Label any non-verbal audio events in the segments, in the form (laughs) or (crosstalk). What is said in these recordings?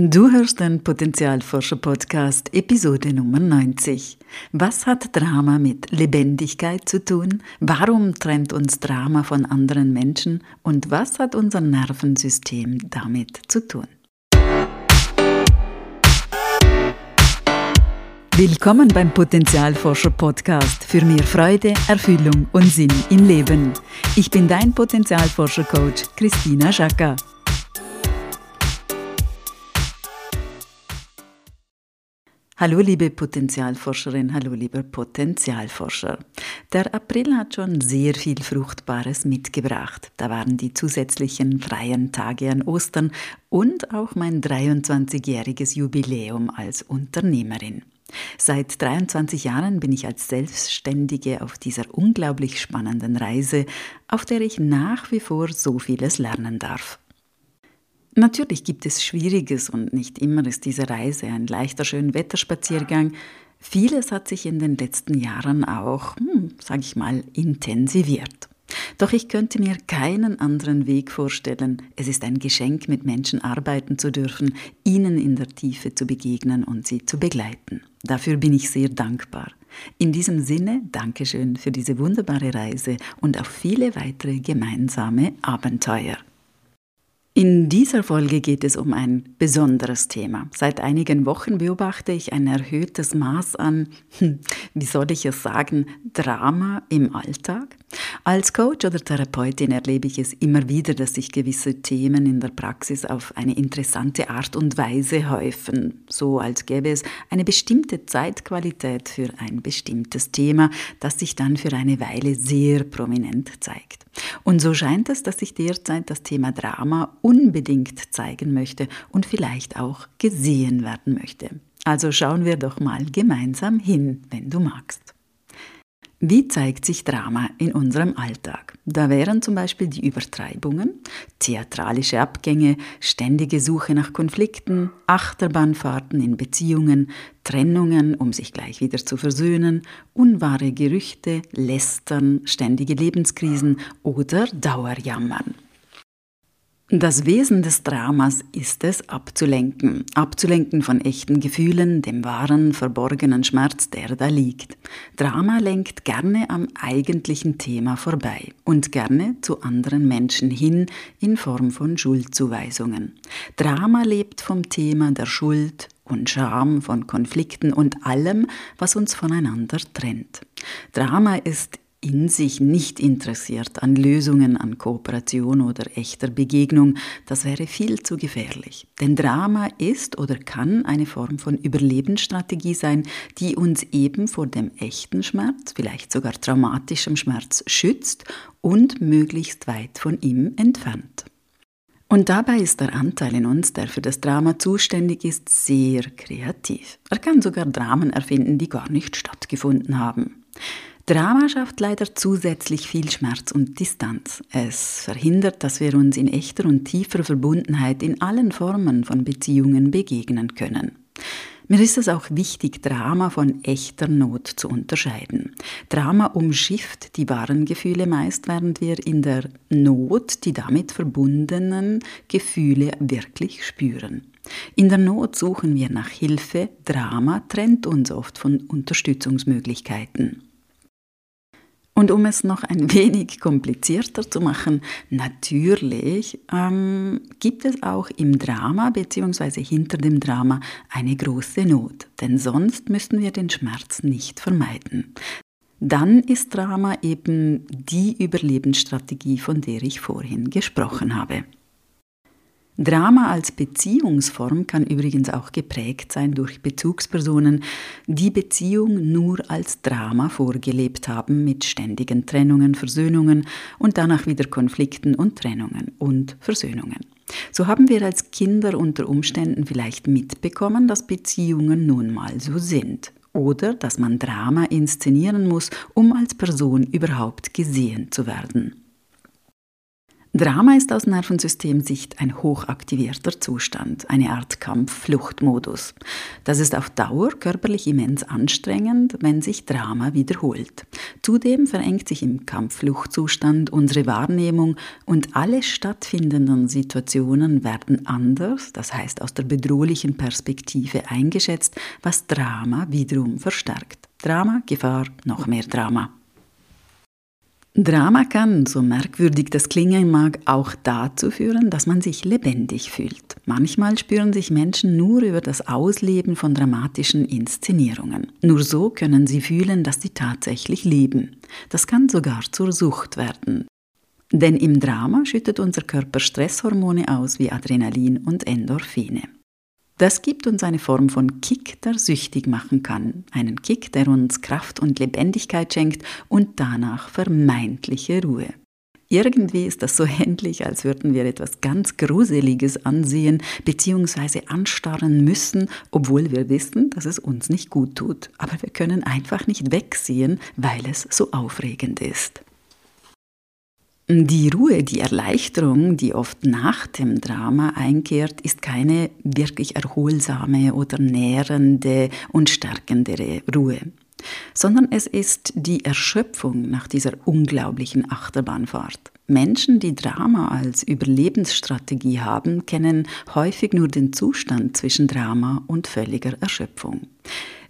Du hörst den Potenzialforscher Podcast Episode Nummer 90. Was hat Drama mit Lebendigkeit zu tun? Warum trennt uns Drama von anderen Menschen? Und was hat unser Nervensystem damit zu tun? Willkommen beim Potenzialforscher Podcast für mehr Freude, Erfüllung und Sinn im Leben. Ich bin dein Potenzialforscher Coach Christina Schacker. Hallo liebe Potenzialforscherin, hallo lieber Potenzialforscher. Der April hat schon sehr viel Fruchtbares mitgebracht. Da waren die zusätzlichen freien Tage an Ostern und auch mein 23-jähriges Jubiläum als Unternehmerin. Seit 23 Jahren bin ich als Selbstständige auf dieser unglaublich spannenden Reise, auf der ich nach wie vor so vieles lernen darf. Natürlich gibt es Schwieriges und nicht immer ist diese Reise ein leichter Schönwetterspaziergang. Vieles hat sich in den letzten Jahren auch, hm, sage ich mal, intensiviert. Doch ich könnte mir keinen anderen Weg vorstellen. Es ist ein Geschenk, mit Menschen arbeiten zu dürfen, ihnen in der Tiefe zu begegnen und sie zu begleiten. Dafür bin ich sehr dankbar. In diesem Sinne, Dankeschön für diese wunderbare Reise und auf viele weitere gemeinsame Abenteuer. In dieser Folge geht es um ein besonderes Thema. Seit einigen Wochen beobachte ich ein erhöhtes Maß an, hm, wie soll ich es sagen, Drama im Alltag. Als Coach oder Therapeutin erlebe ich es immer wieder, dass sich gewisse Themen in der Praxis auf eine interessante Art und Weise häufen, so als gäbe es eine bestimmte Zeitqualität für ein bestimmtes Thema, das sich dann für eine Weile sehr prominent zeigt. Und so scheint es, dass sich derzeit das Thema Drama unbedingt zeigen möchte und vielleicht auch gesehen werden möchte. Also schauen wir doch mal gemeinsam hin, wenn du magst. Wie zeigt sich Drama in unserem Alltag? Da wären zum Beispiel die Übertreibungen, theatralische Abgänge, ständige Suche nach Konflikten, Achterbahnfahrten in Beziehungen, Trennungen, um sich gleich wieder zu versöhnen, unwahre Gerüchte, Lästern, ständige Lebenskrisen oder Dauerjammern. Das Wesen des Dramas ist es, abzulenken, abzulenken von echten Gefühlen, dem wahren, verborgenen Schmerz, der da liegt. Drama lenkt gerne am eigentlichen Thema vorbei und gerne zu anderen Menschen hin in Form von Schuldzuweisungen. Drama lebt vom Thema der Schuld und Scham, von Konflikten und allem, was uns voneinander trennt. Drama ist in sich nicht interessiert an Lösungen, an Kooperation oder echter Begegnung, das wäre viel zu gefährlich. Denn Drama ist oder kann eine Form von Überlebensstrategie sein, die uns eben vor dem echten Schmerz, vielleicht sogar traumatischem Schmerz schützt und möglichst weit von ihm entfernt. Und dabei ist der Anteil in uns, der für das Drama zuständig ist, sehr kreativ. Er kann sogar Dramen erfinden, die gar nicht stattgefunden haben. Drama schafft leider zusätzlich viel Schmerz und Distanz. Es verhindert, dass wir uns in echter und tiefer Verbundenheit in allen Formen von Beziehungen begegnen können. Mir ist es auch wichtig, Drama von echter Not zu unterscheiden. Drama umschifft die wahren Gefühle meist, während wir in der Not die damit verbundenen Gefühle wirklich spüren. In der Not suchen wir nach Hilfe, Drama trennt uns oft von Unterstützungsmöglichkeiten. Und um es noch ein wenig komplizierter zu machen, natürlich ähm, gibt es auch im Drama bzw. hinter dem Drama eine große Not, denn sonst müssten wir den Schmerz nicht vermeiden. Dann ist Drama eben die Überlebensstrategie, von der ich vorhin gesprochen habe. Drama als Beziehungsform kann übrigens auch geprägt sein durch Bezugspersonen, die Beziehung nur als Drama vorgelebt haben mit ständigen Trennungen, Versöhnungen und danach wieder Konflikten und Trennungen und Versöhnungen. So haben wir als Kinder unter Umständen vielleicht mitbekommen, dass Beziehungen nun mal so sind oder dass man Drama inszenieren muss, um als Person überhaupt gesehen zu werden. Drama ist aus Nervensystemsicht ein hochaktivierter Zustand, eine Art Kampf-Fluchtmodus. Das ist auf Dauer körperlich immens anstrengend, wenn sich Drama wiederholt. Zudem verengt sich im Kampf-Fluchtzustand unsere Wahrnehmung und alle stattfindenden Situationen werden anders, das heißt aus der bedrohlichen Perspektive eingeschätzt, was Drama wiederum verstärkt. Drama, Gefahr, noch mehr Drama. Drama kann, so merkwürdig das klingen mag, auch dazu führen, dass man sich lebendig fühlt. Manchmal spüren sich Menschen nur über das Ausleben von dramatischen Inszenierungen. Nur so können sie fühlen, dass sie tatsächlich leben. Das kann sogar zur Sucht werden. Denn im Drama schüttet unser Körper Stresshormone aus wie Adrenalin und Endorphine. Das gibt uns eine Form von Kick, der süchtig machen kann. Einen Kick, der uns Kraft und Lebendigkeit schenkt und danach vermeintliche Ruhe. Irgendwie ist das so (laughs) ähnlich, als würden wir etwas ganz Gruseliges ansehen bzw. anstarren müssen, obwohl wir wissen, dass es uns nicht gut tut. Aber wir können einfach nicht wegsehen, weil es so aufregend ist. Die Ruhe, die Erleichterung, die oft nach dem Drama einkehrt, ist keine wirklich erholsame oder nährende und stärkendere Ruhe, sondern es ist die Erschöpfung nach dieser unglaublichen Achterbahnfahrt. Menschen, die Drama als Überlebensstrategie haben, kennen häufig nur den Zustand zwischen Drama und völliger Erschöpfung.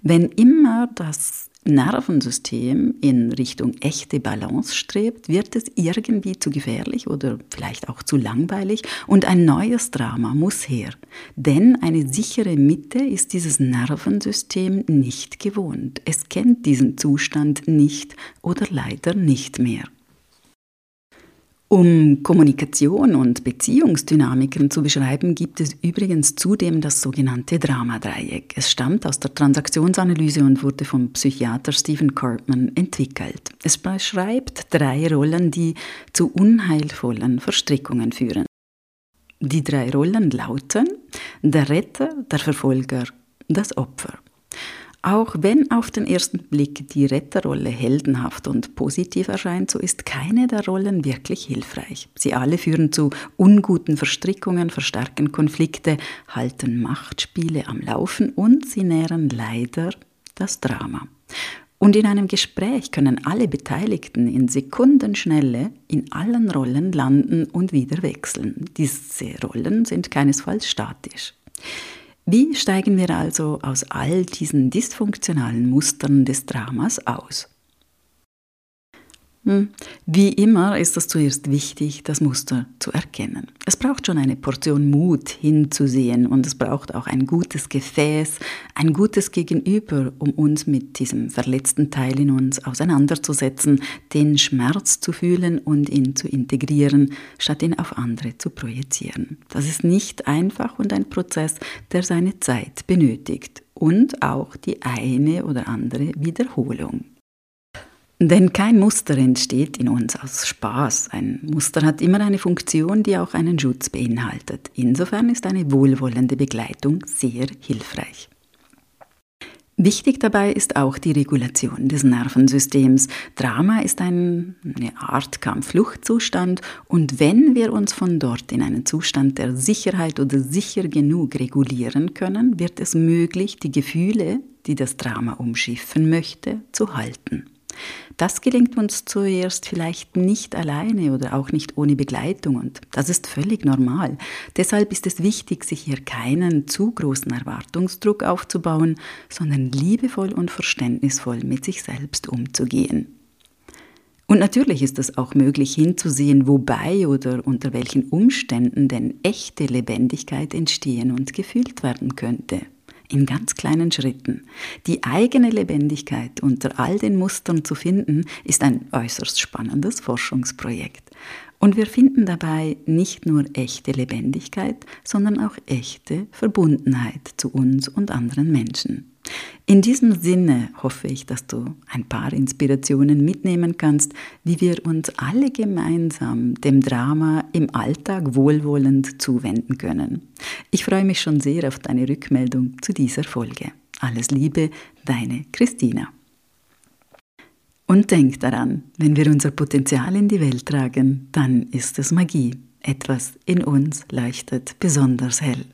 Wenn immer das Nervensystem in Richtung echte Balance strebt, wird es irgendwie zu gefährlich oder vielleicht auch zu langweilig und ein neues Drama muss her. Denn eine sichere Mitte ist dieses Nervensystem nicht gewohnt. Es kennt diesen Zustand nicht oder leider nicht mehr. Um Kommunikation und Beziehungsdynamiken zu beschreiben, gibt es übrigens zudem das sogenannte Dramadreieck. Es stammt aus der Transaktionsanalyse und wurde vom Psychiater Stephen Cartman entwickelt. Es beschreibt drei Rollen, die zu unheilvollen Verstrickungen führen. Die drei Rollen lauten der Retter, der Verfolger, das Opfer. Auch wenn auf den ersten Blick die Retterrolle heldenhaft und positiv erscheint, so ist keine der Rollen wirklich hilfreich. Sie alle führen zu unguten Verstrickungen, verstärken Konflikte, halten Machtspiele am Laufen und sie nähren leider das Drama. Und in einem Gespräch können alle Beteiligten in Sekundenschnelle in allen Rollen landen und wieder wechseln. Diese Rollen sind keinesfalls statisch. Wie steigen wir also aus all diesen dysfunktionalen Mustern des Dramas aus? Hm. Wie immer ist es zuerst wichtig, das Muster zu erkennen. Es braucht schon eine Portion Mut hinzusehen und es braucht auch ein gutes Gefäß, ein gutes Gegenüber, um uns mit diesem verletzten Teil in uns auseinanderzusetzen, den Schmerz zu fühlen und ihn zu integrieren, statt ihn auf andere zu projizieren. Das ist nicht einfach und ein Prozess, der seine Zeit benötigt und auch die eine oder andere Wiederholung. Denn kein Muster entsteht in uns aus Spaß. Ein Muster hat immer eine Funktion, die auch einen Schutz beinhaltet. Insofern ist eine wohlwollende Begleitung sehr hilfreich. Wichtig dabei ist auch die Regulation des Nervensystems. Drama ist ein, eine Art Kampffluchtzustand und wenn wir uns von dort in einen Zustand der Sicherheit oder sicher genug regulieren können, wird es möglich, die Gefühle, die das Drama umschiffen möchte, zu halten. Das gelingt uns zuerst vielleicht nicht alleine oder auch nicht ohne Begleitung und das ist völlig normal. Deshalb ist es wichtig, sich hier keinen zu großen Erwartungsdruck aufzubauen, sondern liebevoll und verständnisvoll mit sich selbst umzugehen. Und natürlich ist es auch möglich hinzusehen, wobei oder unter welchen Umständen denn echte Lebendigkeit entstehen und gefühlt werden könnte in ganz kleinen Schritten. Die eigene Lebendigkeit unter all den Mustern zu finden, ist ein äußerst spannendes Forschungsprojekt. Und wir finden dabei nicht nur echte Lebendigkeit, sondern auch echte Verbundenheit zu uns und anderen Menschen. In diesem Sinne hoffe ich, dass du ein paar Inspirationen mitnehmen kannst, wie wir uns alle gemeinsam dem Drama im Alltag wohlwollend zuwenden können. Ich freue mich schon sehr auf deine Rückmeldung zu dieser Folge. Alles Liebe, deine Christina. Und denk daran, wenn wir unser Potenzial in die Welt tragen, dann ist es Magie. Etwas in uns leuchtet besonders hell.